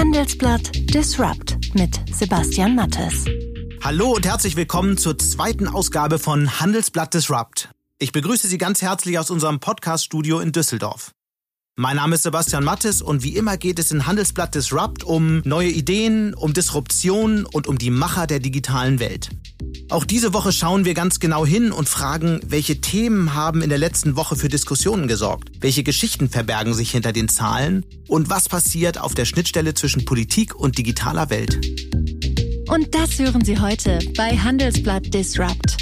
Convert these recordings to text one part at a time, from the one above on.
Handelsblatt Disrupt mit Sebastian Mattes. Hallo und herzlich willkommen zur zweiten Ausgabe von Handelsblatt Disrupt. Ich begrüße Sie ganz herzlich aus unserem Podcast-Studio in Düsseldorf. Mein Name ist Sebastian Mattes und wie immer geht es in Handelsblatt Disrupt um neue Ideen, um Disruption und um die Macher der digitalen Welt. Auch diese Woche schauen wir ganz genau hin und fragen, welche Themen haben in der letzten Woche für Diskussionen gesorgt? Welche Geschichten verbergen sich hinter den Zahlen? Und was passiert auf der Schnittstelle zwischen Politik und digitaler Welt? Und das hören Sie heute bei Handelsblatt Disrupt.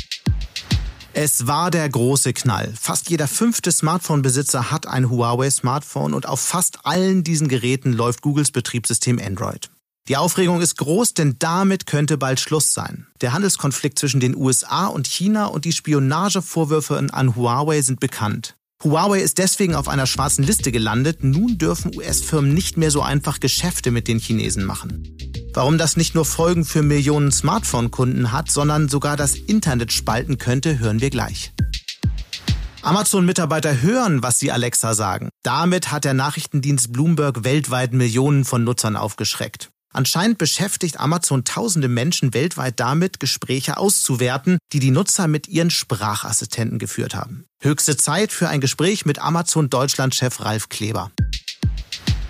Es war der große Knall. Fast jeder fünfte Smartphone-Besitzer hat ein Huawei-Smartphone und auf fast allen diesen Geräten läuft Googles Betriebssystem Android. Die Aufregung ist groß, denn damit könnte bald Schluss sein. Der Handelskonflikt zwischen den USA und China und die Spionagevorwürfe an Huawei sind bekannt. Huawei ist deswegen auf einer schwarzen Liste gelandet. Nun dürfen US-Firmen nicht mehr so einfach Geschäfte mit den Chinesen machen. Warum das nicht nur Folgen für Millionen Smartphone-Kunden hat, sondern sogar das Internet spalten könnte, hören wir gleich. Amazon-Mitarbeiter hören, was sie Alexa sagen. Damit hat der Nachrichtendienst Bloomberg weltweit Millionen von Nutzern aufgeschreckt. Anscheinend beschäftigt Amazon tausende Menschen weltweit damit, Gespräche auszuwerten, die die Nutzer mit ihren Sprachassistenten geführt haben. Höchste Zeit für ein Gespräch mit Amazon Deutschland-Chef Ralf Kleber.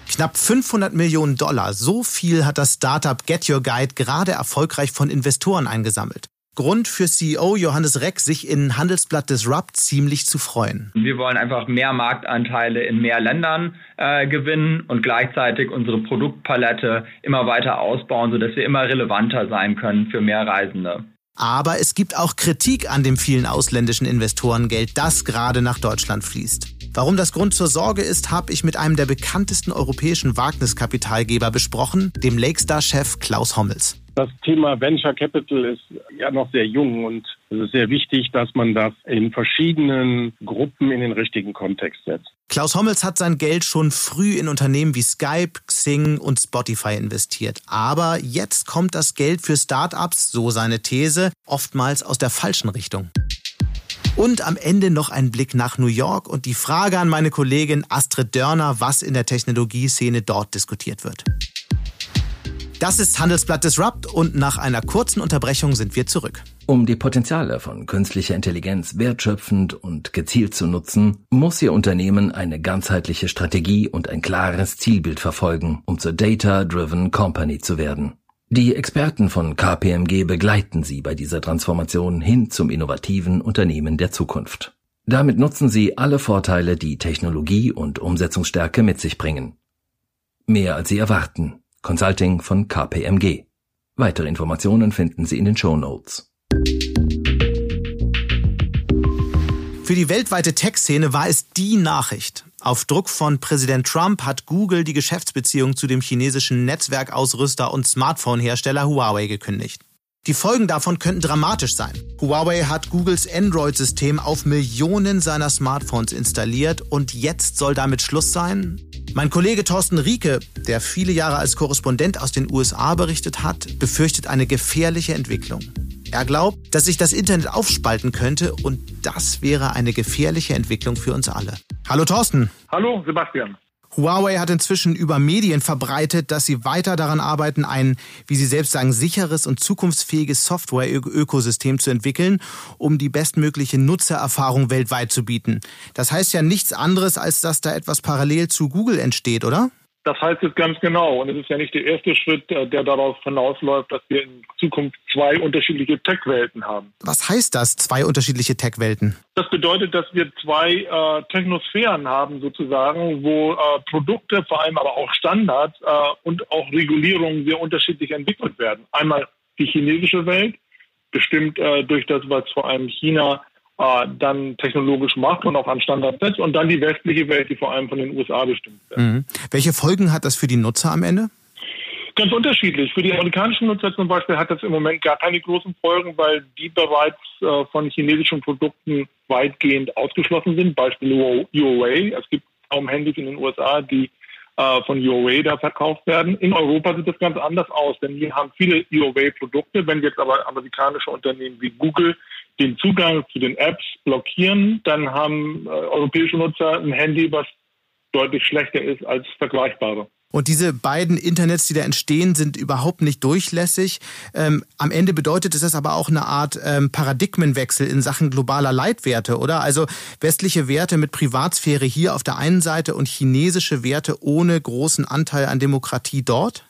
Knapp 500 Millionen Dollar, so viel hat das Startup Get Your Guide gerade erfolgreich von Investoren eingesammelt. Grund für CEO Johannes Reck, sich in Handelsblatt Disrupt ziemlich zu freuen. Wir wollen einfach mehr Marktanteile in mehr Ländern äh, gewinnen und gleichzeitig unsere Produktpalette immer weiter ausbauen, sodass wir immer relevanter sein können für mehr Reisende. Aber es gibt auch Kritik an dem vielen ausländischen Investorengeld, das gerade nach Deutschland fließt. Warum das Grund zur Sorge ist, habe ich mit einem der bekanntesten europäischen Wagniskapitalgeber besprochen, dem Lakestar-Chef Klaus Hommels. Das Thema Venture Capital ist ja noch sehr jung und es ist sehr wichtig, dass man das in verschiedenen Gruppen in den richtigen Kontext setzt. Klaus Hommels hat sein Geld schon früh in Unternehmen wie Skype, Xing und Spotify investiert. Aber jetzt kommt das Geld für Startups, so seine These, oftmals aus der falschen Richtung. Und am Ende noch ein Blick nach New York und die Frage an meine Kollegin Astrid Dörner, was in der Technologieszene dort diskutiert wird. Das ist Handelsblatt Disrupt und nach einer kurzen Unterbrechung sind wir zurück. Um die Potenziale von künstlicher Intelligenz wertschöpfend und gezielt zu nutzen, muss Ihr Unternehmen eine ganzheitliche Strategie und ein klares Zielbild verfolgen, um zur Data-Driven Company zu werden. Die Experten von KPMG begleiten Sie bei dieser Transformation hin zum innovativen Unternehmen der Zukunft. Damit nutzen Sie alle Vorteile, die Technologie und Umsetzungsstärke mit sich bringen. Mehr als Sie erwarten. Consulting von KPMG. Weitere Informationen finden Sie in den Show Notes. Für die weltweite Tech-Szene war es die Nachricht. Auf Druck von Präsident Trump hat Google die Geschäftsbeziehung zu dem chinesischen Netzwerkausrüster und Smartphone-Hersteller Huawei gekündigt. Die Folgen davon könnten dramatisch sein. Huawei hat Googles Android-System auf Millionen seiner Smartphones installiert und jetzt soll damit Schluss sein? Mein Kollege Thorsten Rieke, der viele Jahre als Korrespondent aus den USA berichtet hat, befürchtet eine gefährliche Entwicklung. Er glaubt, dass sich das Internet aufspalten könnte und das wäre eine gefährliche Entwicklung für uns alle. Hallo Thorsten. Hallo Sebastian. Huawei hat inzwischen über Medien verbreitet, dass sie weiter daran arbeiten, ein, wie sie selbst sagen, sicheres und zukunftsfähiges Software-Ökosystem zu entwickeln, um die bestmögliche Nutzererfahrung weltweit zu bieten. Das heißt ja nichts anderes, als dass da etwas parallel zu Google entsteht, oder? Das heißt es ganz genau. Und es ist ja nicht der erste Schritt, äh, der darauf hinausläuft, dass wir in Zukunft zwei unterschiedliche Tech-Welten haben. Was heißt das, zwei unterschiedliche Tech-Welten? Das bedeutet, dass wir zwei äh, Technosphären haben, sozusagen, wo äh, Produkte, vor allem aber auch Standards äh, und auch Regulierungen sehr unterschiedlich entwickelt werden. Einmal die chinesische Welt, bestimmt äh, durch das, was vor allem China äh, dann technologisch macht und auch an Standards setzt und dann die westliche Welt, die vor allem von den USA bestimmt wird. Mhm. Welche Folgen hat das für die Nutzer am Ende? Ganz unterschiedlich. Für die amerikanischen Nutzer zum Beispiel hat das im Moment gar keine großen Folgen, weil die bereits äh, von chinesischen Produkten weitgehend ausgeschlossen sind. Beispiel Huawei. Es gibt kaum Handys in den USA, die äh, von Huawei da verkauft werden. In Europa sieht das ganz anders aus, denn wir haben viele Huawei-Produkte. Wenn jetzt aber amerikanische Unternehmen wie Google den Zugang zu den Apps blockieren, dann haben äh, europäische Nutzer ein Handy, was deutlich schlechter ist als vergleichbare. Und diese beiden Internets, die da entstehen, sind überhaupt nicht durchlässig. Ähm, am Ende bedeutet es das aber auch eine Art ähm, Paradigmenwechsel in Sachen globaler Leitwerte, oder? Also westliche Werte mit Privatsphäre hier auf der einen Seite und chinesische Werte ohne großen Anteil an Demokratie dort?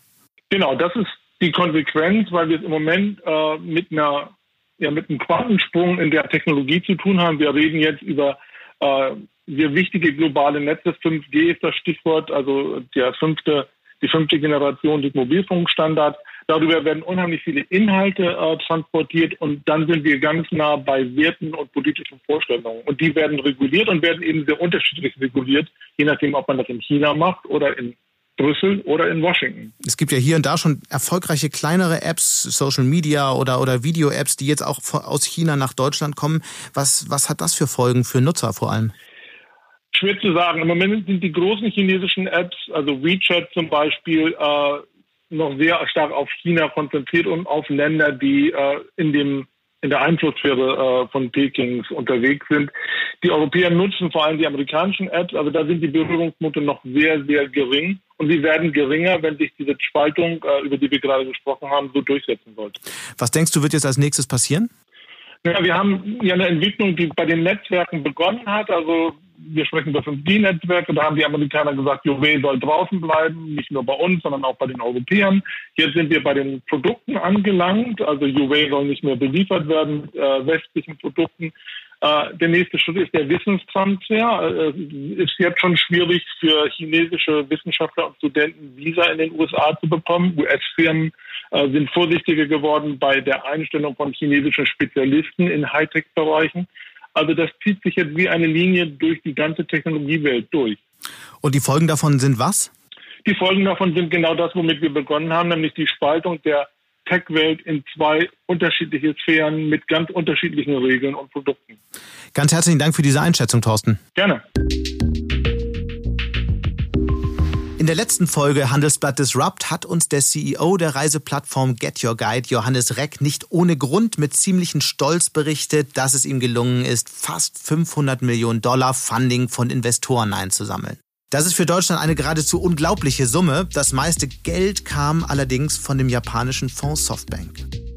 Genau, das ist die Konsequenz, weil wir es im Moment äh, mit einer ja, mit einem Quantensprung in der Technologie zu tun haben. Wir reden jetzt über äh, sehr wichtige globale Netze. 5G ist das Stichwort, also der fünfte, die fünfte Generation des Mobilfunkstandards. Darüber werden unheimlich viele Inhalte äh, transportiert und dann sind wir ganz nah bei Werten und politischen Vorstellungen. Und die werden reguliert und werden eben sehr unterschiedlich reguliert, je nachdem, ob man das in China macht oder in Brüssel oder in Washington. Es gibt ja hier und da schon erfolgreiche kleinere Apps, Social Media oder, oder Video-Apps, die jetzt auch aus China nach Deutschland kommen. Was, was hat das für Folgen für Nutzer vor allem? Schwer zu sagen. Im Moment sind die großen chinesischen Apps, also WeChat zum Beispiel, äh, noch sehr stark auf China konzentriert und auf Länder, die äh, in dem in der Einflusssphäre äh, von Pekings unterwegs sind. Die Europäer nutzen vor allem die amerikanischen Apps, aber da sind die Berührungspunkte noch sehr, sehr gering. Und sie werden geringer, wenn sich diese Spaltung, äh, über die wir gerade gesprochen haben, so durchsetzen sollte. Was denkst du, wird jetzt als nächstes passieren? Ja, wir haben ja eine Entwicklung, die bei den Netzwerken begonnen hat. Also wir sprechen über 5G-Netzwerke. Da haben die Amerikaner gesagt, Huawei soll draußen bleiben, nicht nur bei uns, sondern auch bei den Europäern. Jetzt sind wir bei den Produkten angelangt. Also Huawei soll nicht mehr beliefert werden äh, westlichen Produkten. Äh, der nächste Schritt ist der Wissenstransfer. Es äh, ist jetzt schon schwierig für chinesische Wissenschaftler und Studenten Visa in den USA zu bekommen. US-Firmen äh, sind vorsichtiger geworden bei der Einstellung von chinesischen Spezialisten in Hightech-Bereichen. Also das zieht sich jetzt wie eine Linie durch die ganze Technologiewelt durch. Und die Folgen davon sind was? Die Folgen davon sind genau das, womit wir begonnen haben, nämlich die Spaltung der Tech-Welt in zwei unterschiedliche Sphären mit ganz unterschiedlichen Regeln und Produkten. Ganz herzlichen Dank für diese Einschätzung, Thorsten. Gerne. In der letzten Folge Handelsblatt Disrupt hat uns der CEO der Reiseplattform Get Your Guide, Johannes Reck, nicht ohne Grund mit ziemlichen Stolz berichtet, dass es ihm gelungen ist, fast 500 Millionen Dollar Funding von Investoren einzusammeln. Das ist für Deutschland eine geradezu unglaubliche Summe. Das meiste Geld kam allerdings von dem japanischen Fonds Softbank.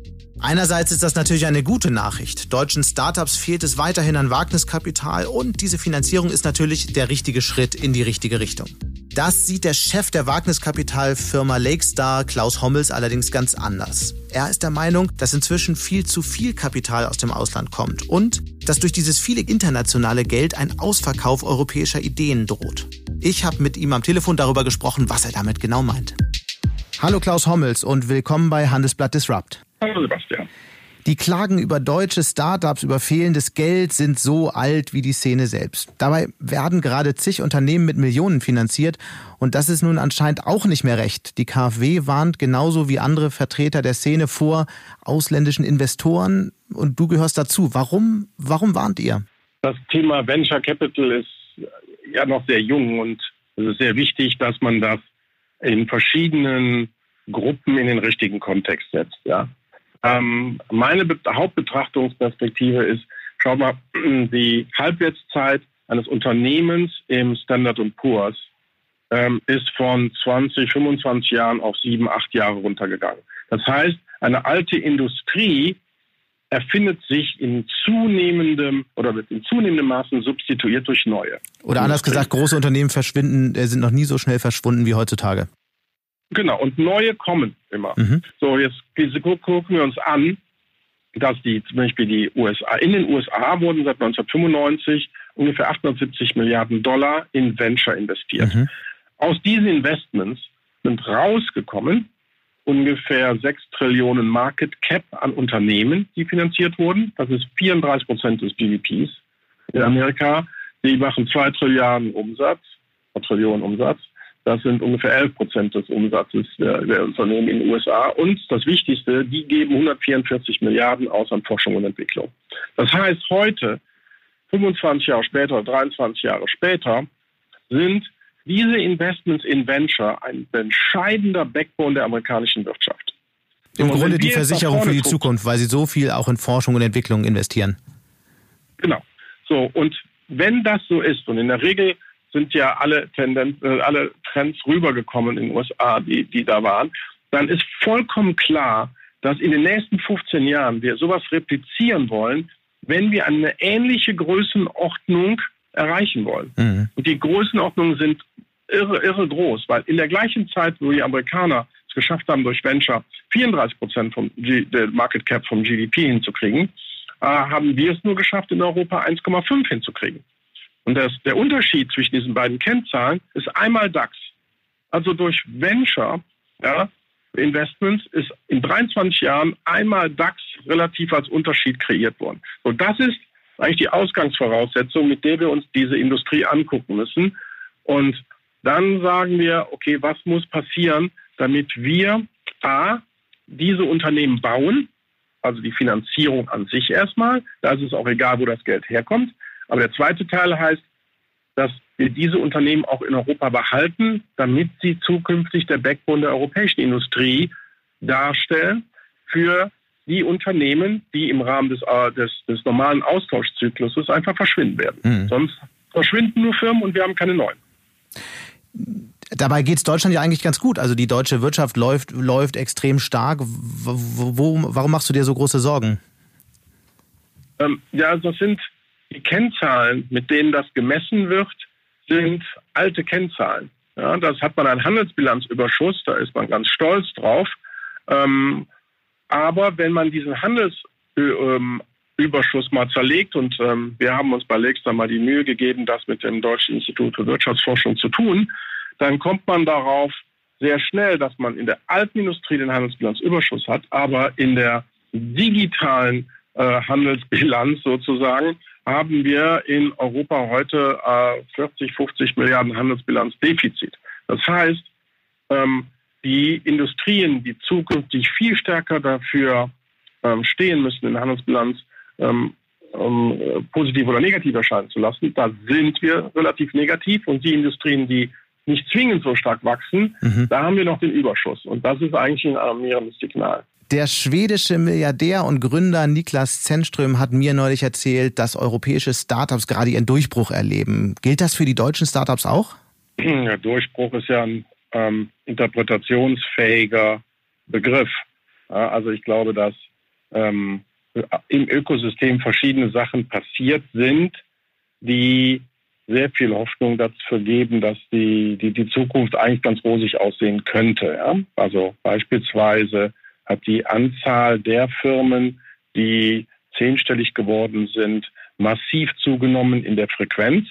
Einerseits ist das natürlich eine gute Nachricht. Deutschen Startups fehlt es weiterhin an Wagniskapital und diese Finanzierung ist natürlich der richtige Schritt in die richtige Richtung. Das sieht der Chef der Wagniskapitalfirma Lakestar, Klaus Hommels, allerdings ganz anders. Er ist der Meinung, dass inzwischen viel zu viel Kapital aus dem Ausland kommt und dass durch dieses viele internationale Geld ein Ausverkauf europäischer Ideen droht. Ich habe mit ihm am Telefon darüber gesprochen, was er damit genau meint. Hallo Klaus Hommels und willkommen bei Handelsblatt Disrupt. Hallo Sebastian. Die Klagen über deutsche Startups, über fehlendes Geld sind so alt wie die Szene selbst. Dabei werden gerade zig Unternehmen mit Millionen finanziert und das ist nun anscheinend auch nicht mehr recht. Die KfW warnt genauso wie andere Vertreter der Szene vor ausländischen Investoren und du gehörst dazu. Warum, warum warnt ihr? Das Thema Venture Capital ist ja noch sehr jung und es ist sehr wichtig, dass man das in verschiedenen Gruppen in den richtigen Kontext setzt. Ja. Ähm, meine Be Hauptbetrachtungsperspektive ist, schau mal, die Halbwertszeit eines Unternehmens im Standard Poor's ähm, ist von 20, 25 Jahren auf sieben, acht Jahre runtergegangen. Das heißt, eine alte Industrie erfindet sich in zunehmendem oder wird in zunehmendem Maßen substituiert durch neue. Oder anders gesagt, große Unternehmen verschwinden, äh, sind noch nie so schnell verschwunden wie heutzutage. Genau, und neue kommen immer. Mhm. So, jetzt gucken wir uns an, dass die zum Beispiel die USA, in den USA wurden seit 1995 ungefähr 870 Milliarden Dollar in Venture investiert. Mhm. Aus diesen Investments sind rausgekommen ungefähr 6 Trillionen Market Cap an Unternehmen, die finanziert wurden. Das ist 34 Prozent des GDPs in Amerika. Die machen 2 Trillionen Umsatz, Trillionen Umsatz. Das sind ungefähr 11 Prozent des Umsatzes der, der, Unternehmen in den USA. Und das Wichtigste, die geben 144 Milliarden aus an Forschung und Entwicklung. Das heißt, heute, 25 Jahre später, 23 Jahre später, sind diese Investments in Venture ein entscheidender Backbone der amerikanischen Wirtschaft. Im und Grunde die Versicherung für die Zukunft, weil sie so viel auch in Forschung und Entwicklung investieren. Genau. So, und wenn das so ist, und in der Regel sind ja alle Tendenzen, äh, alle Trends rübergekommen in den USA, die, die da waren, dann ist vollkommen klar, dass in den nächsten 15 Jahren wir sowas replizieren wollen, wenn wir eine ähnliche Größenordnung erreichen wollen. Mhm. Und die Größenordnungen sind irre, irre groß, weil in der gleichen Zeit, wo die Amerikaner es geschafft haben, durch Venture 34 Prozent vom G der Market Cap vom GDP hinzukriegen, äh, haben wir es nur geschafft, in Europa 1,5 hinzukriegen. Und das, der Unterschied zwischen diesen beiden Kennzahlen ist einmal DAX. Also durch Venture ja, Investments ist in 23 Jahren einmal DAX relativ als Unterschied kreiert worden. Und das ist eigentlich die Ausgangsvoraussetzung, mit der wir uns diese Industrie angucken müssen. Und dann sagen wir, okay, was muss passieren, damit wir A, diese Unternehmen bauen, also die Finanzierung an sich erstmal, da ist es auch egal, wo das Geld herkommt. Aber der zweite Teil heißt, dass wir diese Unternehmen auch in Europa behalten, damit sie zukünftig der Backbone der europäischen Industrie darstellen für die Unternehmen, die im Rahmen des, äh, des, des normalen Austauschzykluses einfach verschwinden werden. Mhm. Sonst verschwinden nur Firmen und wir haben keine neuen. Dabei geht es Deutschland ja eigentlich ganz gut. Also die deutsche Wirtschaft läuft, läuft extrem stark. Wo, wo, warum machst du dir so große Sorgen? Ähm, ja, das sind die Kennzahlen, mit denen das gemessen wird, sind alte Kennzahlen. Ja, das hat man einen Handelsbilanzüberschuss, da ist man ganz stolz drauf. Ähm, aber wenn man diesen Handelsüberschuss mal zerlegt, und ähm, wir haben uns bei Lexter mal die Mühe gegeben, das mit dem Deutschen Institut für Wirtschaftsforschung zu tun, dann kommt man darauf sehr schnell, dass man in der alten Industrie den Handelsbilanzüberschuss hat, aber in der digitalen äh, Handelsbilanz sozusagen haben wir in Europa heute äh, 40, 50 Milliarden Handelsbilanzdefizit. Das heißt, ähm, die Industrien, die zukünftig viel stärker dafür ähm, stehen müssen, in der Handelsbilanz ähm, ähm, positiv oder negativ erscheinen zu lassen, da sind wir relativ negativ. Und die Industrien, die nicht zwingend so stark wachsen, mhm. da haben wir noch den Überschuss. Und das ist eigentlich ein alarmierendes Signal. Der schwedische Milliardär und Gründer Niklas Zennström hat mir neulich erzählt, dass europäische Startups gerade ihren Durchbruch erleben. Gilt das für die deutschen Startups auch? Ja, Durchbruch ist ja ein ähm, interpretationsfähiger Begriff. Also ich glaube, dass ähm, im Ökosystem verschiedene Sachen passiert sind, die sehr viel Hoffnung dafür geben, dass die, die, die Zukunft eigentlich ganz rosig aussehen könnte. Ja? Also beispielsweise hat die Anzahl der Firmen, die zehnstellig geworden sind, massiv zugenommen in der Frequenz.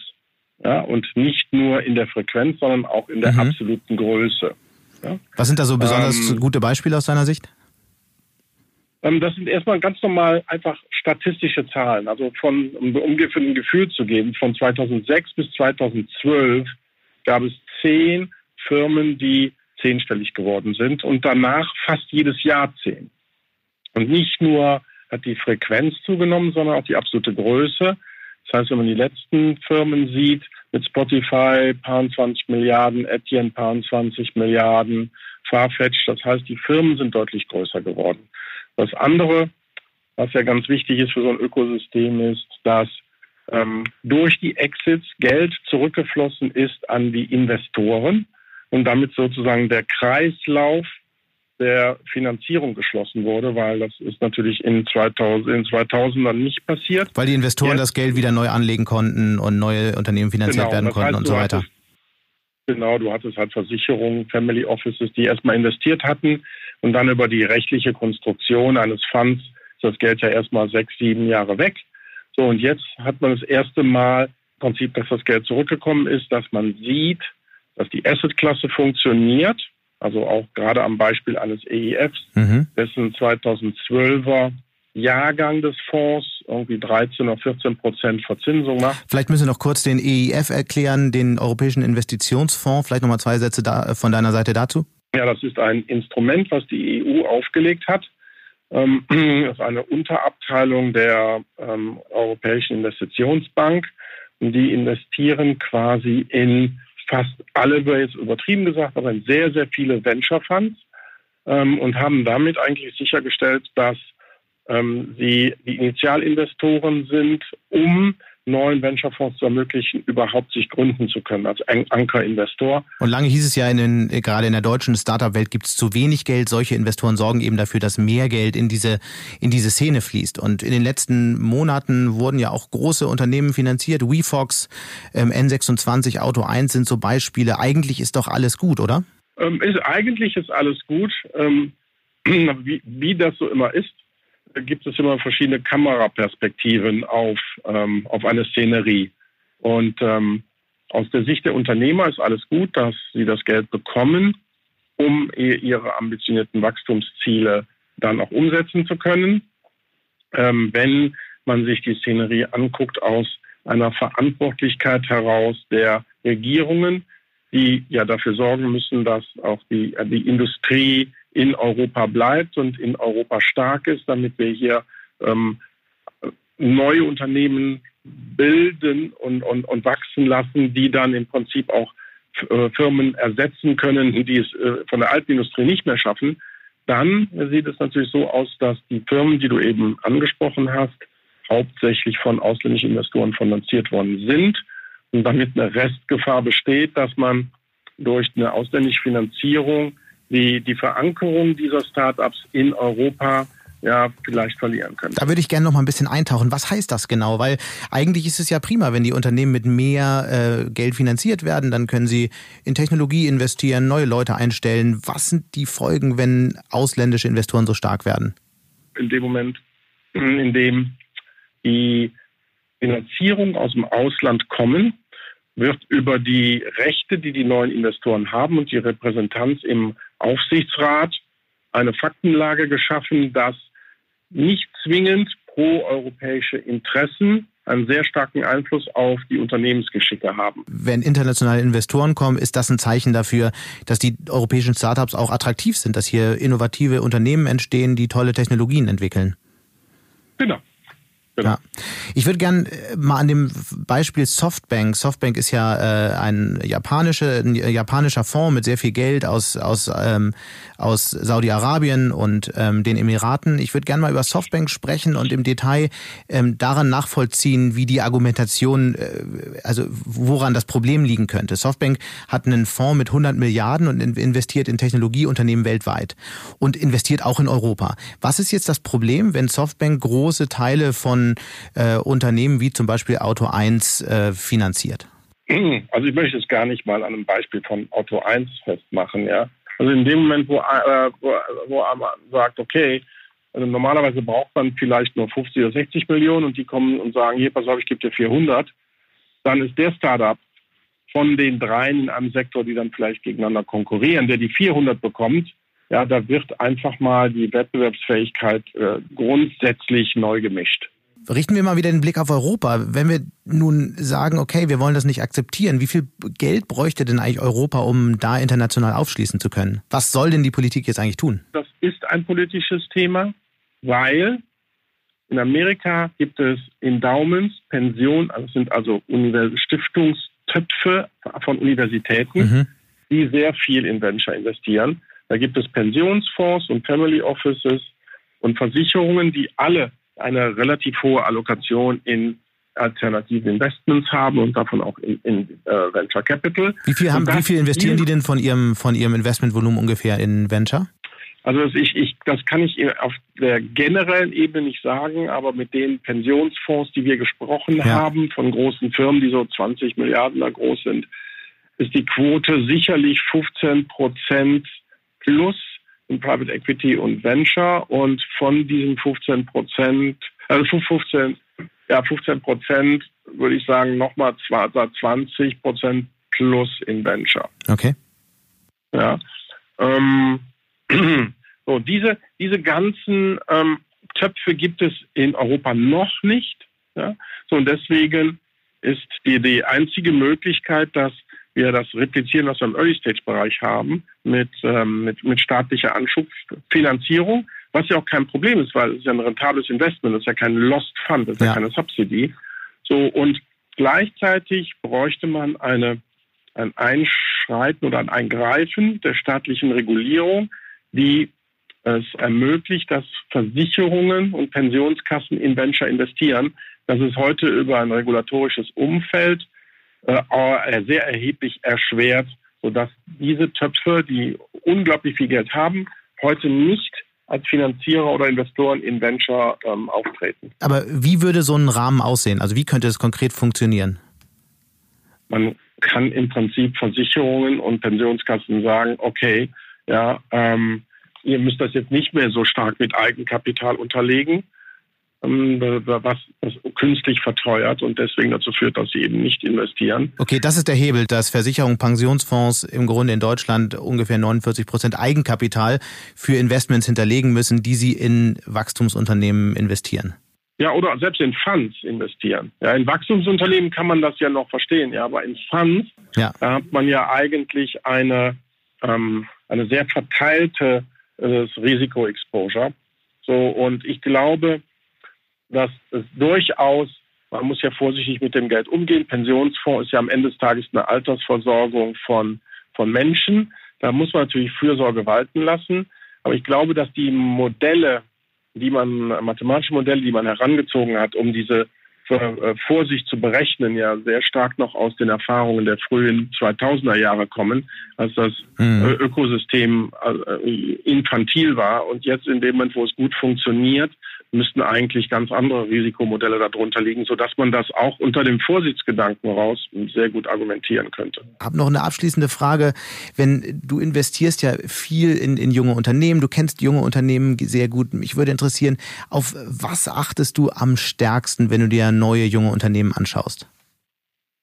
Ja, und nicht nur in der Frequenz, sondern auch in der mhm. absoluten Größe. Ja. Was sind da so besonders ähm, gute Beispiele aus deiner Sicht? Ähm, das sind erstmal ganz normal einfach statistische Zahlen. Also von, um ungefähr ein Gefühl zu geben, von 2006 bis 2012 gab es zehn Firmen, die zehnstellig geworden sind und danach fast jedes Jahr zehn. Und nicht nur hat die Frequenz zugenommen, sondern auch die absolute Größe. Das heißt, wenn man die letzten Firmen sieht, mit Spotify, paar 20 Milliarden, Etienne, paar 20 Milliarden, Farfetch, das heißt, die Firmen sind deutlich größer geworden. Das andere, was ja ganz wichtig ist für so ein Ökosystem, ist, dass ähm, durch die Exits Geld zurückgeflossen ist an die Investoren und damit sozusagen der Kreislauf der Finanzierung geschlossen wurde, weil das ist natürlich in 2000, in 2000 nicht passiert. Weil die Investoren Jetzt, das Geld wieder neu anlegen konnten und neue Unternehmen finanziert genau, werden konnten heißt, und so weiter. Hattest, genau, du hattest halt Versicherungen, Family Offices, die erstmal investiert hatten und dann über die rechtliche Konstruktion eines Funds ist das Geld ja erstmal sechs, sieben Jahre weg. So, und jetzt hat man das erste Mal im Prinzip, dass das Geld zurückgekommen ist, dass man sieht, dass die Assetklasse funktioniert, also auch gerade am Beispiel eines EIFs, mhm. dessen 2012er Jahrgang des Fonds irgendwie 13 oder 14 Prozent Verzinsung macht. Vielleicht müssen wir noch kurz den EIF erklären, den Europäischen Investitionsfonds. Vielleicht nochmal zwei Sätze da, äh, von deiner Seite dazu. Ja, das ist ein Instrument, was die EU aufgelegt hat. Ähm, das ist eine Unterabteilung der ähm, Europäischen Investitionsbank. Und die investieren quasi in fast alle, wäre jetzt übertrieben gesagt, aber sehr, sehr viele Venture Funds ähm, und haben damit eigentlich sichergestellt, dass ähm, sie die Initialinvestoren sind, um neuen Venture-Fonds zu ermöglichen, überhaupt sich gründen zu können als Ankerinvestor. Und lange hieß es ja, in den, gerade in der deutschen Startup-Welt gibt es zu wenig Geld. Solche Investoren sorgen eben dafür, dass mehr Geld in diese, in diese Szene fließt. Und in den letzten Monaten wurden ja auch große Unternehmen finanziert. WeFox, ähm, N26, Auto 1 sind so Beispiele. Eigentlich ist doch alles gut, oder? Ähm, ist, eigentlich ist alles gut. Ähm, wie, wie das so immer ist, gibt es immer verschiedene Kameraperspektiven auf, ähm, auf eine Szenerie. Und ähm, aus der Sicht der Unternehmer ist alles gut, dass sie das Geld bekommen, um ihre ambitionierten Wachstumsziele dann auch umsetzen zu können. Ähm, wenn man sich die Szenerie anguckt aus einer Verantwortlichkeit heraus der Regierungen, die ja dafür sorgen müssen, dass auch die, die Industrie in Europa bleibt und in Europa stark ist, damit wir hier ähm, neue Unternehmen bilden und, und, und wachsen lassen, die dann im Prinzip auch äh, Firmen ersetzen können, die es äh, von der alten Industrie nicht mehr schaffen, dann sieht es natürlich so aus, dass die Firmen, die du eben angesprochen hast, hauptsächlich von ausländischen Investoren finanziert worden sind. Und damit eine Restgefahr besteht, dass man durch eine ausländische Finanzierung die, die Verankerung dieser Startups in Europa ja, vielleicht verlieren können. Da würde ich gerne noch mal ein bisschen eintauchen. Was heißt das genau? Weil eigentlich ist es ja prima, wenn die Unternehmen mit mehr äh, Geld finanziert werden, dann können sie in Technologie investieren, neue Leute einstellen. Was sind die Folgen, wenn ausländische Investoren so stark werden? In dem Moment, in dem die Finanzierung aus dem Ausland kommen, wird über die Rechte, die die neuen Investoren haben und die Repräsentanz im Aufsichtsrat eine Faktenlage geschaffen, dass nicht zwingend pro-europäische Interessen einen sehr starken Einfluss auf die Unternehmensgeschicke haben. Wenn internationale Investoren kommen, ist das ein Zeichen dafür, dass die europäischen Startups auch attraktiv sind, dass hier innovative Unternehmen entstehen, die tolle Technologien entwickeln. Genau. Genau. Ja. Ich würde gern äh, mal an dem Beispiel Softbank. Softbank ist ja äh, ein, japanische, ein japanischer Fonds mit sehr viel Geld aus, aus, ähm, aus Saudi-Arabien und ähm, den Emiraten. Ich würde gern mal über Softbank sprechen und im Detail ähm, daran nachvollziehen, wie die Argumentation, äh, also woran das Problem liegen könnte. Softbank hat einen Fonds mit 100 Milliarden und investiert in Technologieunternehmen weltweit und investiert auch in Europa. Was ist jetzt das Problem, wenn Softbank große Teile von äh, Unternehmen wie zum Beispiel Auto 1 äh, finanziert? Also ich möchte es gar nicht mal an einem Beispiel von Auto 1 festmachen, ja. Also in dem Moment, wo, äh, wo, man sagt, okay, also normalerweise braucht man vielleicht nur 50 oder 60 Millionen und die kommen und sagen, hier, pass auf, ich gebe dir 400, dann ist der Startup von den dreien in einem Sektor, die dann vielleicht gegeneinander konkurrieren, der die 400 bekommt, ja, da wird einfach mal die Wettbewerbsfähigkeit äh, grundsätzlich neu gemischt. Richten wir mal wieder den Blick auf Europa. Wenn wir nun sagen, okay, wir wollen das nicht akzeptieren, wie viel Geld bräuchte denn eigentlich Europa, um da international aufschließen zu können? Was soll denn die Politik jetzt eigentlich tun? Das ist ein politisches Thema, weil in Amerika gibt es Endowments, Pensionen, also sind also Stiftungstöpfe von Universitäten, mhm. die sehr viel in Venture investieren. Da gibt es Pensionsfonds und Family Offices und Versicherungen, die alle eine relativ hohe Allokation in alternative Investments haben und davon auch in, in äh, Venture Capital. Wie viel, haben, wie viel investieren die denn von ihrem, von ihrem Investmentvolumen ungefähr in Venture? Also ich, ich, das kann ich auf der generellen Ebene nicht sagen, aber mit den Pensionsfonds, die wir gesprochen ja. haben, von großen Firmen, die so 20 Milliarden da groß sind, ist die Quote sicherlich 15 Prozent plus in Private Equity und Venture und von diesen 15 Prozent, also 15, ja, 15 Prozent würde ich sagen nochmal 20 Prozent plus in Venture. Okay. Ja. Ähm, so, diese, diese ganzen ähm, Töpfe gibt es in Europa noch nicht. Ja? So, und deswegen ist die, die einzige Möglichkeit, dass wir das replizieren, was wir im Early-Stage-Bereich haben, mit, ähm, mit, mit staatlicher Anschubfinanzierung, was ja auch kein Problem ist, weil es ist ja ein rentables Investment, das ist ja kein Lost Fund, das ist ja, ja keine Subsidy. So, und gleichzeitig bräuchte man eine, ein Einschreiten oder ein Eingreifen der staatlichen Regulierung, die es ermöglicht, dass Versicherungen und Pensionskassen in Venture investieren, dass es heute über ein regulatorisches Umfeld sehr erheblich erschwert, sodass diese Töpfe, die unglaublich viel Geld haben, heute nicht als Finanzierer oder Investoren in Venture ähm, auftreten. Aber wie würde so ein Rahmen aussehen? Also wie könnte es konkret funktionieren? Man kann im Prinzip Versicherungen und Pensionskassen sagen, okay, ja, ähm, ihr müsst das jetzt nicht mehr so stark mit Eigenkapital unterlegen, was, was künstlich verteuert und deswegen dazu führt, dass sie eben nicht investieren. Okay, das ist der Hebel, dass Versicherungen, Pensionsfonds im Grunde in Deutschland ungefähr 49 Prozent Eigenkapital für Investments hinterlegen müssen, die sie in Wachstumsunternehmen investieren. Ja, oder selbst in Funds investieren. Ja, in Wachstumsunternehmen kann man das ja noch verstehen, ja, aber in Funds ja. da hat man ja eigentlich eine, ähm, eine sehr verteilte äh, Risikoexposure. So, und ich glaube, dass es durchaus, man muss ja vorsichtig mit dem Geld umgehen. Pensionsfonds ist ja am Ende des Tages eine Altersversorgung von, von Menschen. Da muss man natürlich Fürsorge walten lassen. Aber ich glaube, dass die Modelle, die man, mathematische Modelle, die man herangezogen hat, um diese äh, Vorsicht zu berechnen, ja sehr stark noch aus den Erfahrungen der frühen 2000er Jahre kommen, als das mhm. Ökosystem äh, infantil war. Und jetzt in dem Moment, wo es gut funktioniert, müssten eigentlich ganz andere Risikomodelle darunter liegen, sodass man das auch unter dem Vorsichtsgedanken raus sehr gut argumentieren könnte. Ich habe noch eine abschließende Frage. Wenn du investierst ja viel in, in junge Unternehmen, du kennst junge Unternehmen sehr gut. Mich würde interessieren, auf was achtest du am stärksten, wenn du dir neue junge Unternehmen anschaust?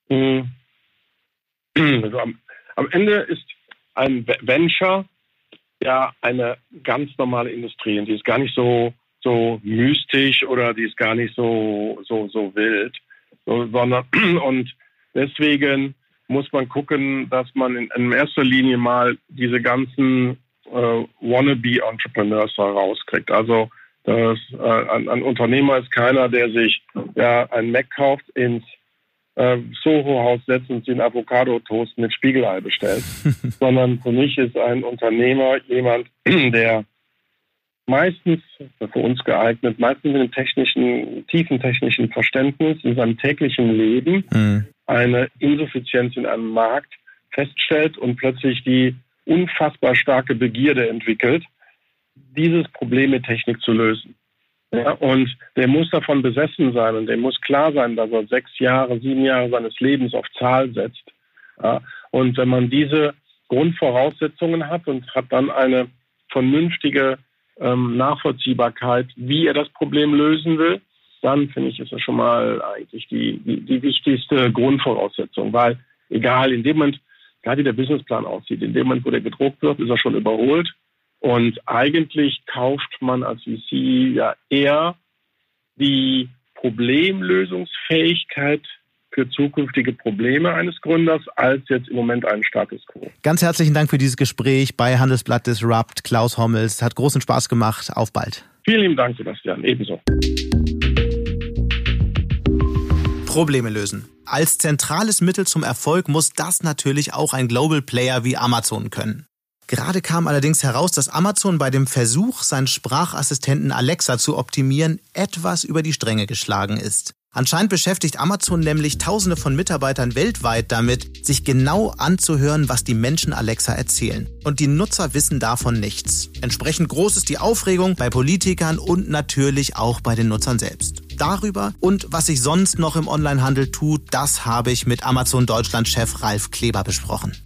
Hm. Also am, am Ende ist ein Venture ja eine ganz normale Industrie und die ist gar nicht so so mystisch oder die ist gar nicht so, so, so wild, so, sondern, und deswegen muss man gucken, dass man in, in erster Linie mal diese ganzen äh, Wannabe-Entrepreneurs rauskriegt. Also das, äh, ein, ein, Unternehmer ist keiner, der sich ja ein Mac kauft, ins äh, Soho-Haus setzt und sich einen Avocado-Toast mit Spiegelei bestellt, sondern für mich ist ein Unternehmer jemand, der meistens für uns geeignet, meistens in einem technischen, tiefen technischen Verständnis in seinem täglichen Leben mhm. eine Insuffizienz in einem Markt feststellt und plötzlich die unfassbar starke Begierde entwickelt, dieses Problem mit Technik zu lösen. Ja, und der muss davon besessen sein und dem muss klar sein, dass er sechs Jahre, sieben Jahre seines Lebens auf Zahl setzt. Ja, und wenn man diese Grundvoraussetzungen hat und hat dann eine vernünftige ähm, Nachvollziehbarkeit, wie er das Problem lösen will, dann finde ich, ist das schon mal eigentlich die, die, die wichtigste Grundvoraussetzung, weil egal in dem Moment, egal wie der Businessplan aussieht, in dem Moment, wo der gedruckt wird, ist er schon überholt. Und eigentlich kauft man als VC ja eher die Problemlösungsfähigkeit für zukünftige Probleme eines Gründers als jetzt im Moment einen Status quo. Ganz herzlichen Dank für dieses Gespräch bei Handelsblatt Disrupt. Klaus Hommels hat großen Spaß gemacht. Auf bald. Vielen lieben Dank, Sebastian. Ebenso. Probleme lösen. Als zentrales Mittel zum Erfolg muss das natürlich auch ein Global Player wie Amazon können. Gerade kam allerdings heraus, dass Amazon bei dem Versuch, seinen Sprachassistenten Alexa zu optimieren, etwas über die Stränge geschlagen ist. Anscheinend beschäftigt Amazon nämlich Tausende von Mitarbeitern weltweit damit, sich genau anzuhören, was die Menschen Alexa erzählen. Und die Nutzer wissen davon nichts. Entsprechend groß ist die Aufregung bei Politikern und natürlich auch bei den Nutzern selbst. Darüber und was sich sonst noch im Onlinehandel tut, das habe ich mit Amazon Deutschland-Chef Ralf Kleber besprochen.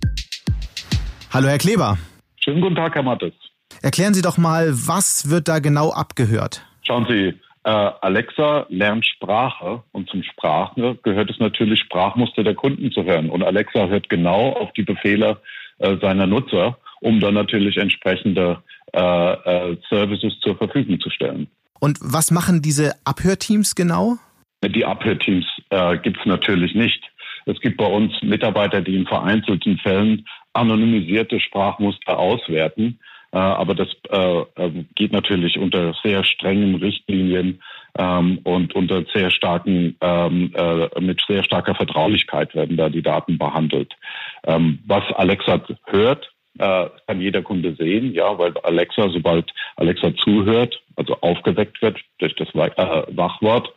Hallo, Herr Kleber. Schönen guten Tag, Herr Mattes. Erklären Sie doch mal, was wird da genau abgehört? Schauen Sie, Alexa lernt Sprache und zum Sprache gehört es natürlich, Sprachmuster der Kunden zu hören. Und Alexa hört genau auf die Befehle äh, seiner Nutzer, um dann natürlich entsprechende äh, äh Services zur Verfügung zu stellen. Und was machen diese Abhörteams genau? Die Abhörteams äh, gibt es natürlich nicht. Es gibt bei uns Mitarbeiter, die in vereinzelten Fällen anonymisierte Sprachmuster auswerten äh, aber das äh, ähm, geht natürlich unter sehr strengen Richtlinien ähm, und unter sehr starken, ähm, äh, mit sehr starker Vertraulichkeit werden da die Daten behandelt. was Alexa hört, kann jeder Kunde sehen, ja, weil Alexa, sobald Alexa zuhört, also aufgeweckt wird durch das Wachwort,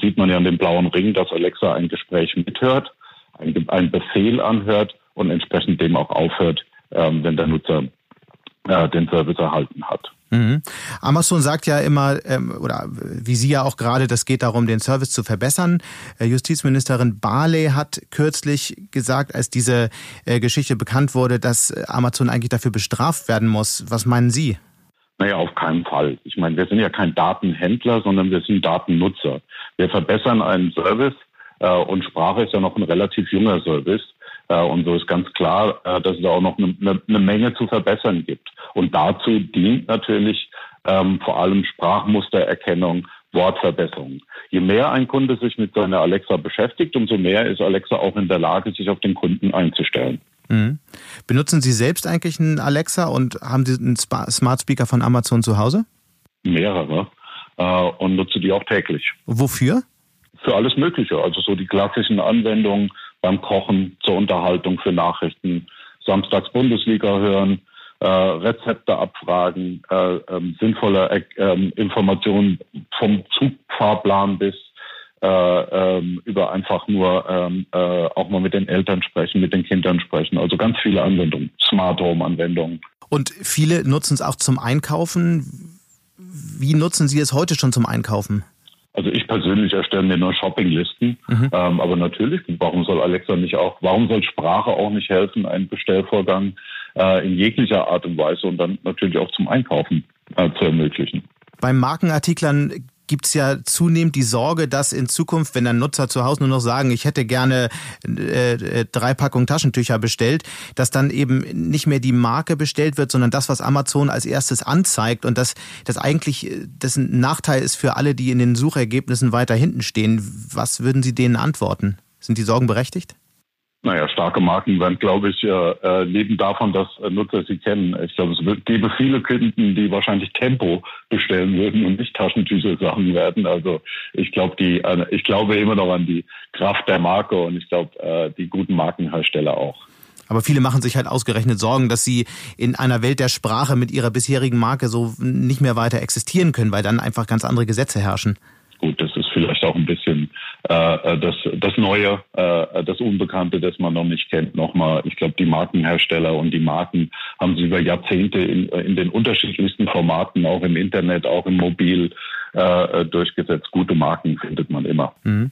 sieht man ja an dem blauen Ring, dass Alexa ein Gespräch mithört, ein, ein Befehl anhört und entsprechend dem auch aufhört, wenn der Nutzer äh, den Service erhalten hat. Mhm. Amazon sagt ja immer, ähm, oder wie Sie ja auch gerade, das geht darum, den Service zu verbessern. Äh, Justizministerin Barley hat kürzlich gesagt, als diese äh, Geschichte bekannt wurde, dass Amazon eigentlich dafür bestraft werden muss. Was meinen Sie? Naja, auf keinen Fall. Ich meine, wir sind ja kein Datenhändler, sondern wir sind Datennutzer. Wir verbessern einen Service äh, und Sprache ist ja noch ein relativ junger Service. Äh, und so ist ganz klar, äh, dass es da auch noch eine, eine, Menge zu verbessern gibt. Und dazu dient natürlich ähm, vor allem Sprachmustererkennung, Wortverbesserung. Je mehr ein Kunde sich mit seiner Alexa beschäftigt, umso mehr ist Alexa auch in der Lage, sich auf den Kunden einzustellen. Mhm. Benutzen Sie selbst eigentlich einen Alexa und haben Sie einen Smart Speaker von Amazon zu Hause? Mehrere äh, und nutze die auch täglich. Wofür? Für alles Mögliche. Also so die klassischen Anwendungen beim Kochen, zur Unterhaltung für Nachrichten, samstags Bundesliga hören, äh, Rezepte abfragen, äh, ähm, sinnvolle äh, Informationen vom Zugfahrplan bis äh, ähm, über einfach nur ähm, äh, auch mal mit den Eltern sprechen, mit den Kindern sprechen. Also ganz viele Anwendungen, Smart Home Anwendungen. Und viele nutzen es auch zum Einkaufen. Wie nutzen Sie es heute schon zum Einkaufen? Also ich persönlich erstelle mir nur Shoppinglisten. Mhm. Ähm, aber natürlich, warum soll Alexa nicht auch, warum soll Sprache auch nicht helfen, einen Bestellvorgang äh, in jeglicher Art und Weise und dann natürlich auch zum Einkaufen äh, zu ermöglichen? Bei Markenartiklern gibt es ja zunehmend die Sorge, dass in Zukunft, wenn dann Nutzer zu Hause nur noch sagen, ich hätte gerne äh, äh, drei Packungen Taschentücher bestellt, dass dann eben nicht mehr die Marke bestellt wird, sondern das, was Amazon als erstes anzeigt und dass das eigentlich äh, das ein Nachteil ist für alle, die in den Suchergebnissen weiter hinten stehen. Was würden Sie denen antworten? Sind die Sorgen berechtigt? Naja, starke Marken werden, glaube ich, äh, leben davon, dass Nutzer sie kennen. Ich glaube, es wird, gäbe viele Kunden, die wahrscheinlich Tempo bestellen würden und nicht Taschentücher Sachen werden. Also ich glaube, die, äh, ich glaube immer noch an die Kraft der Marke und ich glaube, äh, die guten Markenhersteller auch. Aber viele machen sich halt ausgerechnet Sorgen, dass sie in einer Welt der Sprache mit ihrer bisherigen Marke so nicht mehr weiter existieren können, weil dann einfach ganz andere Gesetze herrschen. Gut, das ist vielleicht auch ein bisschen äh, das, das Neue, äh, das Unbekannte, das man noch nicht kennt. Nochmal, ich glaube, die Markenhersteller und die Marken haben sich über Jahrzehnte in, in den unterschiedlichsten Formaten, auch im Internet, auch im Mobil, äh, durchgesetzt. Gute Marken findet man immer. Mhm.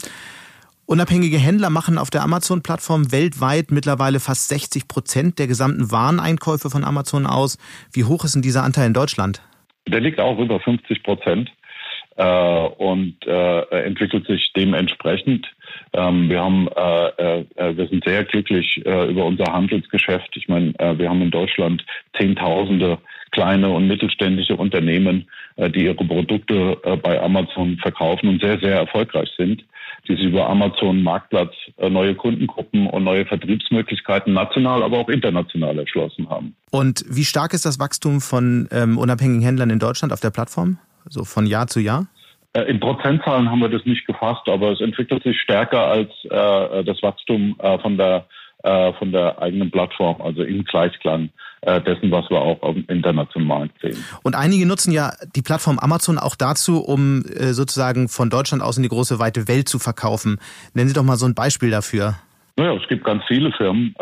Unabhängige Händler machen auf der Amazon-Plattform weltweit mittlerweile fast 60 Prozent der gesamten Wareneinkäufe von Amazon aus. Wie hoch ist denn dieser Anteil in Deutschland? Der liegt auch über 50 Prozent äh, und äh, entwickelt sich dementsprechend. Ähm, wir haben, äh, äh, wir sind sehr glücklich äh, über unser Handelsgeschäft. Ich meine, äh, wir haben in Deutschland Zehntausende kleine und mittelständische Unternehmen, äh, die ihre Produkte äh, bei Amazon verkaufen und sehr, sehr erfolgreich sind, die sich über Amazon Marktplatz äh, neue Kundengruppen und neue Vertriebsmöglichkeiten national, aber auch international erschlossen haben. Und wie stark ist das Wachstum von ähm, unabhängigen Händlern in Deutschland auf der Plattform? So von Jahr zu Jahr? Äh, in Prozentzahlen haben wir das nicht gefasst, aber es entwickelt sich stärker als äh, das Wachstum äh, von der äh, von der eigenen Plattform, also im Gleichklang äh, dessen, was wir auch im internationalen Markt sehen. Und einige nutzen ja die Plattform Amazon auch dazu, um äh, sozusagen von Deutschland aus in die große weite Welt zu verkaufen. Nennen Sie doch mal so ein Beispiel dafür. Naja, es gibt ganz viele Firmen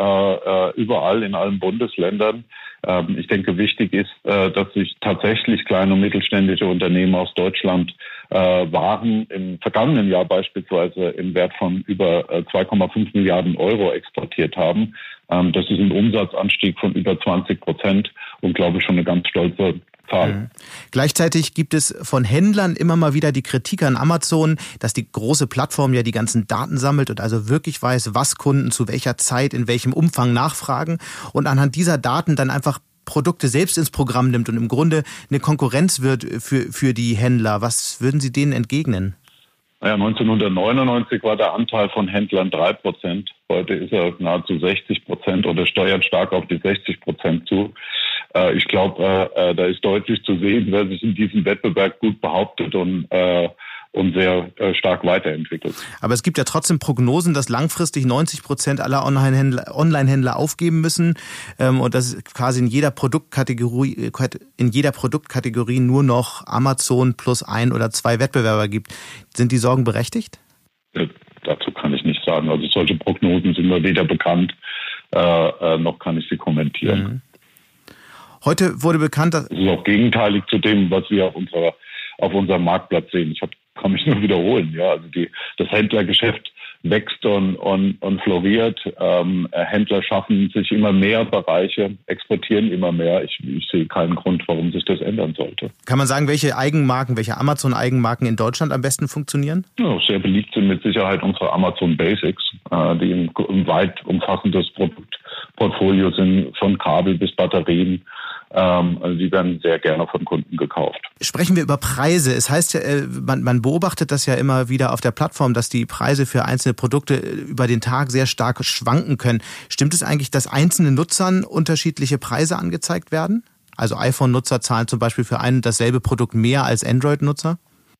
überall in allen Bundesländern, ähm, ich denke, wichtig ist, äh, dass sich tatsächlich kleine und mittelständische Unternehmen aus Deutschland äh, Waren im vergangenen Jahr beispielsweise im Wert von über 2,5 äh, Milliarden Euro exportiert haben. Ähm, das ist ein Umsatzanstieg von über 20 Prozent und glaube ich schon eine ganz stolze Mhm. Gleichzeitig gibt es von Händlern immer mal wieder die Kritik an Amazon, dass die große Plattform ja die ganzen Daten sammelt und also wirklich weiß, was Kunden zu welcher Zeit, in welchem Umfang nachfragen und anhand dieser Daten dann einfach Produkte selbst ins Programm nimmt und im Grunde eine Konkurrenz wird für, für die Händler. Was würden Sie denen entgegnen? Naja, 1999 war der Anteil von Händlern drei Prozent. Heute ist er nahezu 60 Prozent oder steuert stark auf die 60 Prozent zu. Äh, ich glaube, äh, äh, da ist deutlich zu sehen, wer sich in diesem Wettbewerb gut behauptet und und sehr äh, stark weiterentwickelt. Aber es gibt ja trotzdem Prognosen, dass langfristig 90 Prozent aller Online-Händler, Online-Händler aufgeben müssen ähm, und dass quasi in jeder Produktkategorie in jeder Produktkategorie nur noch Amazon plus ein oder zwei Wettbewerber gibt. Sind die Sorgen berechtigt? Äh, dazu kann ich nicht sagen. Also solche Prognosen sind mir weder bekannt äh, äh noch kann ich sie kommentieren. Mhm. Heute wurde bekannt, dass. Das ist auch gegenteilig zu dem, was wir auf, unserer, auf unserem Marktplatz sehen. Ich hab, kann mich nur wiederholen. Ja, also die, das Händlergeschäft wächst und, und, und floriert. Ähm, Händler schaffen sich immer mehr Bereiche, exportieren immer mehr. Ich, ich sehe keinen Grund, warum sich das ändern sollte. Kann man sagen, welche Eigenmarken, welche Amazon-Eigenmarken in Deutschland am besten funktionieren? Ja, sehr beliebt sind mit Sicherheit unsere Amazon Basics, äh, die ein, ein weit umfassendes Produktportfolio sind, von Kabel bis Batterien also die werden sehr gerne von Kunden gekauft. Sprechen wir über Preise. Es heißt ja, äh, man, man beobachtet das ja immer wieder auf der Plattform, dass die Preise für einzelne Produkte äh, über den Tag sehr stark schwanken können. Stimmt es eigentlich, dass einzelnen Nutzern unterschiedliche Preise angezeigt werden? Also iPhone-Nutzer zahlen zum Beispiel für ein und dasselbe Produkt mehr als Android-Nutzer?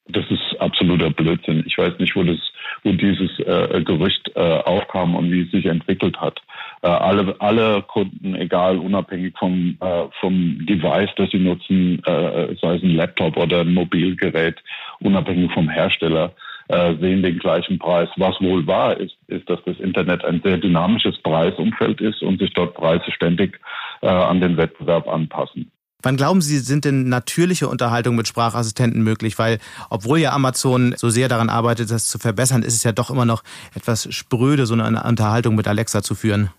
Das ist absoluter Blödsinn. Ich weiß nicht, wo das, wo dieses äh, Gerücht äh, aufkam und wie es sich entwickelt hat. Äh, alle, alle Kunden, egal unabhängig vom, äh, vom Device, das sie nutzen, äh, sei es ein Laptop oder ein Mobilgerät, unabhängig vom Hersteller, äh, sehen den gleichen Preis. Was wohl wahr ist, ist, dass das Internet ein sehr dynamisches Preisumfeld ist und sich dort Preise ständig äh, an den Wettbewerb anpassen. Wann glauben Sie, sind denn natürliche Unterhaltungen mit Sprachassistenten möglich? Weil, obwohl ja Amazon so sehr daran arbeitet, das zu verbessern, ist es ja doch immer noch etwas spröde, so eine Unterhaltung mit Alexa zu führen.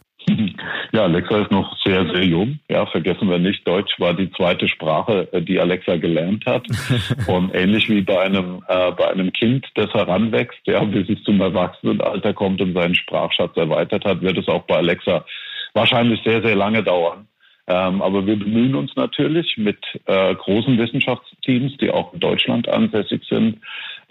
Ja, Alexa ist noch sehr, sehr jung. Ja, vergessen wir nicht, Deutsch war die zweite Sprache, äh, die Alexa gelernt hat. Und ähnlich wie bei einem, äh, bei einem Kind, das heranwächst, ja, bis es zum Erwachsenenalter kommt und seinen Sprachschatz erweitert hat, wird es auch bei Alexa wahrscheinlich sehr, sehr lange dauern. Ähm, aber wir bemühen uns natürlich mit äh, großen Wissenschaftsteams, die auch in Deutschland ansässig sind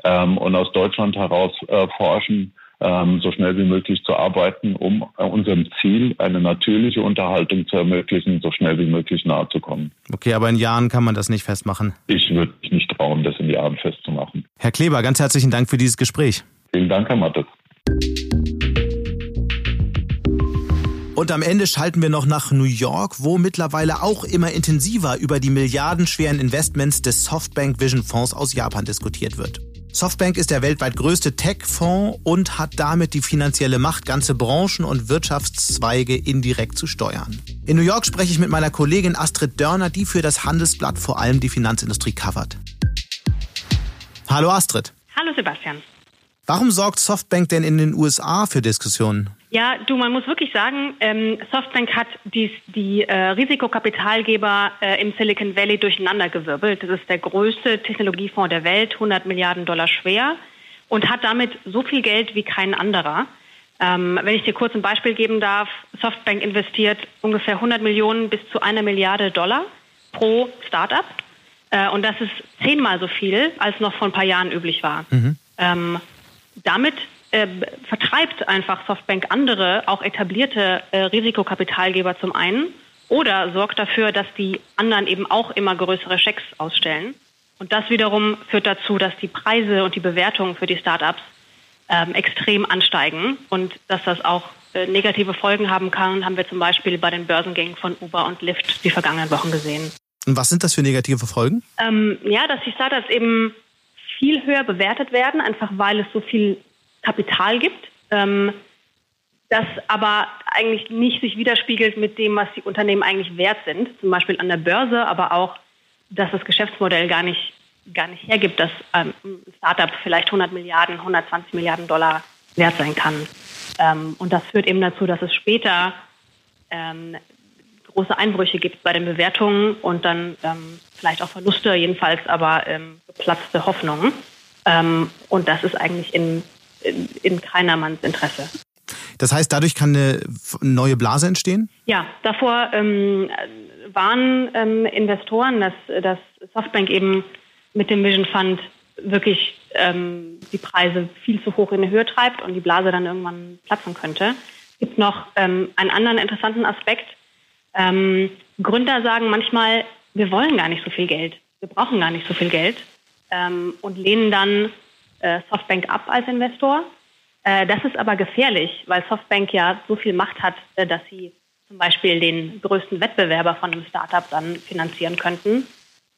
ähm, und aus Deutschland heraus äh, forschen, ähm, so schnell wie möglich zu arbeiten, um äh, unserem Ziel, eine natürliche Unterhaltung zu ermöglichen, so schnell wie möglich nahe zu kommen. Okay, aber in Jahren kann man das nicht festmachen. Ich würde mich nicht trauen, das in Jahren festzumachen. Herr Kleber, ganz herzlichen Dank für dieses Gespräch. Vielen Dank, Herr Mattes. Und am Ende schalten wir noch nach New York, wo mittlerweile auch immer intensiver über die milliardenschweren Investments des Softbank Vision Fonds aus Japan diskutiert wird. Softbank ist der weltweit größte Tech-Fonds und hat damit die finanzielle Macht, ganze Branchen und Wirtschaftszweige indirekt zu steuern. In New York spreche ich mit meiner Kollegin Astrid Dörner, die für das Handelsblatt vor allem die Finanzindustrie covert. Hallo Astrid. Hallo Sebastian. Warum sorgt Softbank denn in den USA für Diskussionen? Ja, du, man muss wirklich sagen, ähm, Softbank hat dies, die äh, Risikokapitalgeber äh, im Silicon Valley durcheinandergewirbelt. Das ist der größte Technologiefonds der Welt, 100 Milliarden Dollar schwer und hat damit so viel Geld wie kein anderer. Ähm, wenn ich dir kurz ein Beispiel geben darf, Softbank investiert ungefähr 100 Millionen bis zu einer Milliarde Dollar pro Startup. Äh, und das ist zehnmal so viel, als noch vor ein paar Jahren üblich war. Mhm. Ähm, damit äh, vertreibt einfach Softbank andere, auch etablierte äh, Risikokapitalgeber zum einen oder sorgt dafür, dass die anderen eben auch immer größere Schecks ausstellen. Und das wiederum führt dazu, dass die Preise und die Bewertungen für die Startups ähm, extrem ansteigen und dass das auch äh, negative Folgen haben kann, haben wir zum Beispiel bei den Börsengängen von Uber und Lyft die vergangenen Wochen gesehen. Und was sind das für negative Folgen? Ähm, ja, dass die Startups eben viel höher bewertet werden, einfach weil es so viel Kapital gibt, ähm, das aber eigentlich nicht sich widerspiegelt mit dem, was die Unternehmen eigentlich wert sind, zum Beispiel an der Börse, aber auch, dass das Geschäftsmodell gar nicht, gar nicht hergibt, dass ähm, ein Startup vielleicht 100 Milliarden, 120 Milliarden Dollar wert sein kann. Ähm, und das führt eben dazu, dass es später ähm, große Einbrüche gibt bei den Bewertungen und dann ähm, vielleicht auch Verluste, jedenfalls aber ähm, geplatzte Hoffnungen. Ähm, und das ist eigentlich in in, in keinermanns Interesse. Das heißt, dadurch kann eine neue Blase entstehen? Ja, davor ähm, waren ähm, Investoren, dass, dass Softbank eben mit dem Vision Fund wirklich ähm, die Preise viel zu hoch in die Höhe treibt und die Blase dann irgendwann platzen könnte. Es gibt noch ähm, einen anderen interessanten Aspekt. Ähm, Gründer sagen manchmal, wir wollen gar nicht so viel Geld, wir brauchen gar nicht so viel Geld ähm, und lehnen dann äh, Softbank ab als Investor. Äh, das ist aber gefährlich, weil Softbank ja so viel Macht hat, äh, dass sie zum Beispiel den größten Wettbewerber von einem Startup dann finanzieren könnten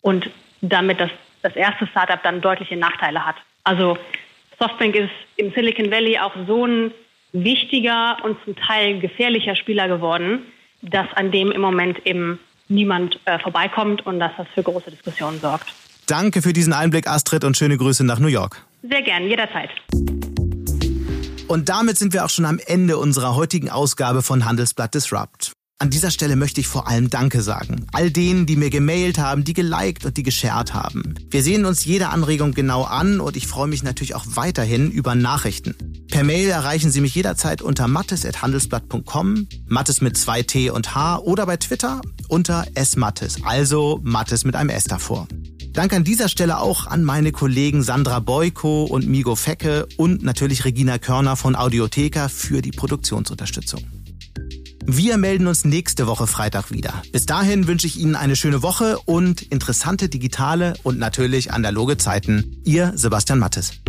und damit das, das erste Startup dann deutliche Nachteile hat. Also Softbank ist im Silicon Valley auch so ein wichtiger und zum Teil gefährlicher Spieler geworden, dass an dem im Moment eben niemand äh, vorbeikommt und dass das für große Diskussionen sorgt. Danke für diesen Einblick, Astrid, und schöne Grüße nach New York. Sehr gern, jederzeit. Und damit sind wir auch schon am Ende unserer heutigen Ausgabe von Handelsblatt Disrupt. An dieser Stelle möchte ich vor allem Danke sagen. All denen, die mir gemailt haben, die geliked und die geshared haben. Wir sehen uns jede Anregung genau an und ich freue mich natürlich auch weiterhin über Nachrichten. Per Mail erreichen Sie mich jederzeit unter mattes.handelsblatt.com, Mattes mit zwei T und H oder bei Twitter unter smattes, also Mattes mit einem S davor. Danke an dieser Stelle auch an meine Kollegen Sandra Boyko und Migo Fecke und natürlich Regina Körner von Audiotheka für die Produktionsunterstützung. Wir melden uns nächste Woche Freitag wieder. Bis dahin wünsche ich Ihnen eine schöne Woche und interessante digitale und natürlich analoge Zeiten. Ihr Sebastian Mattes.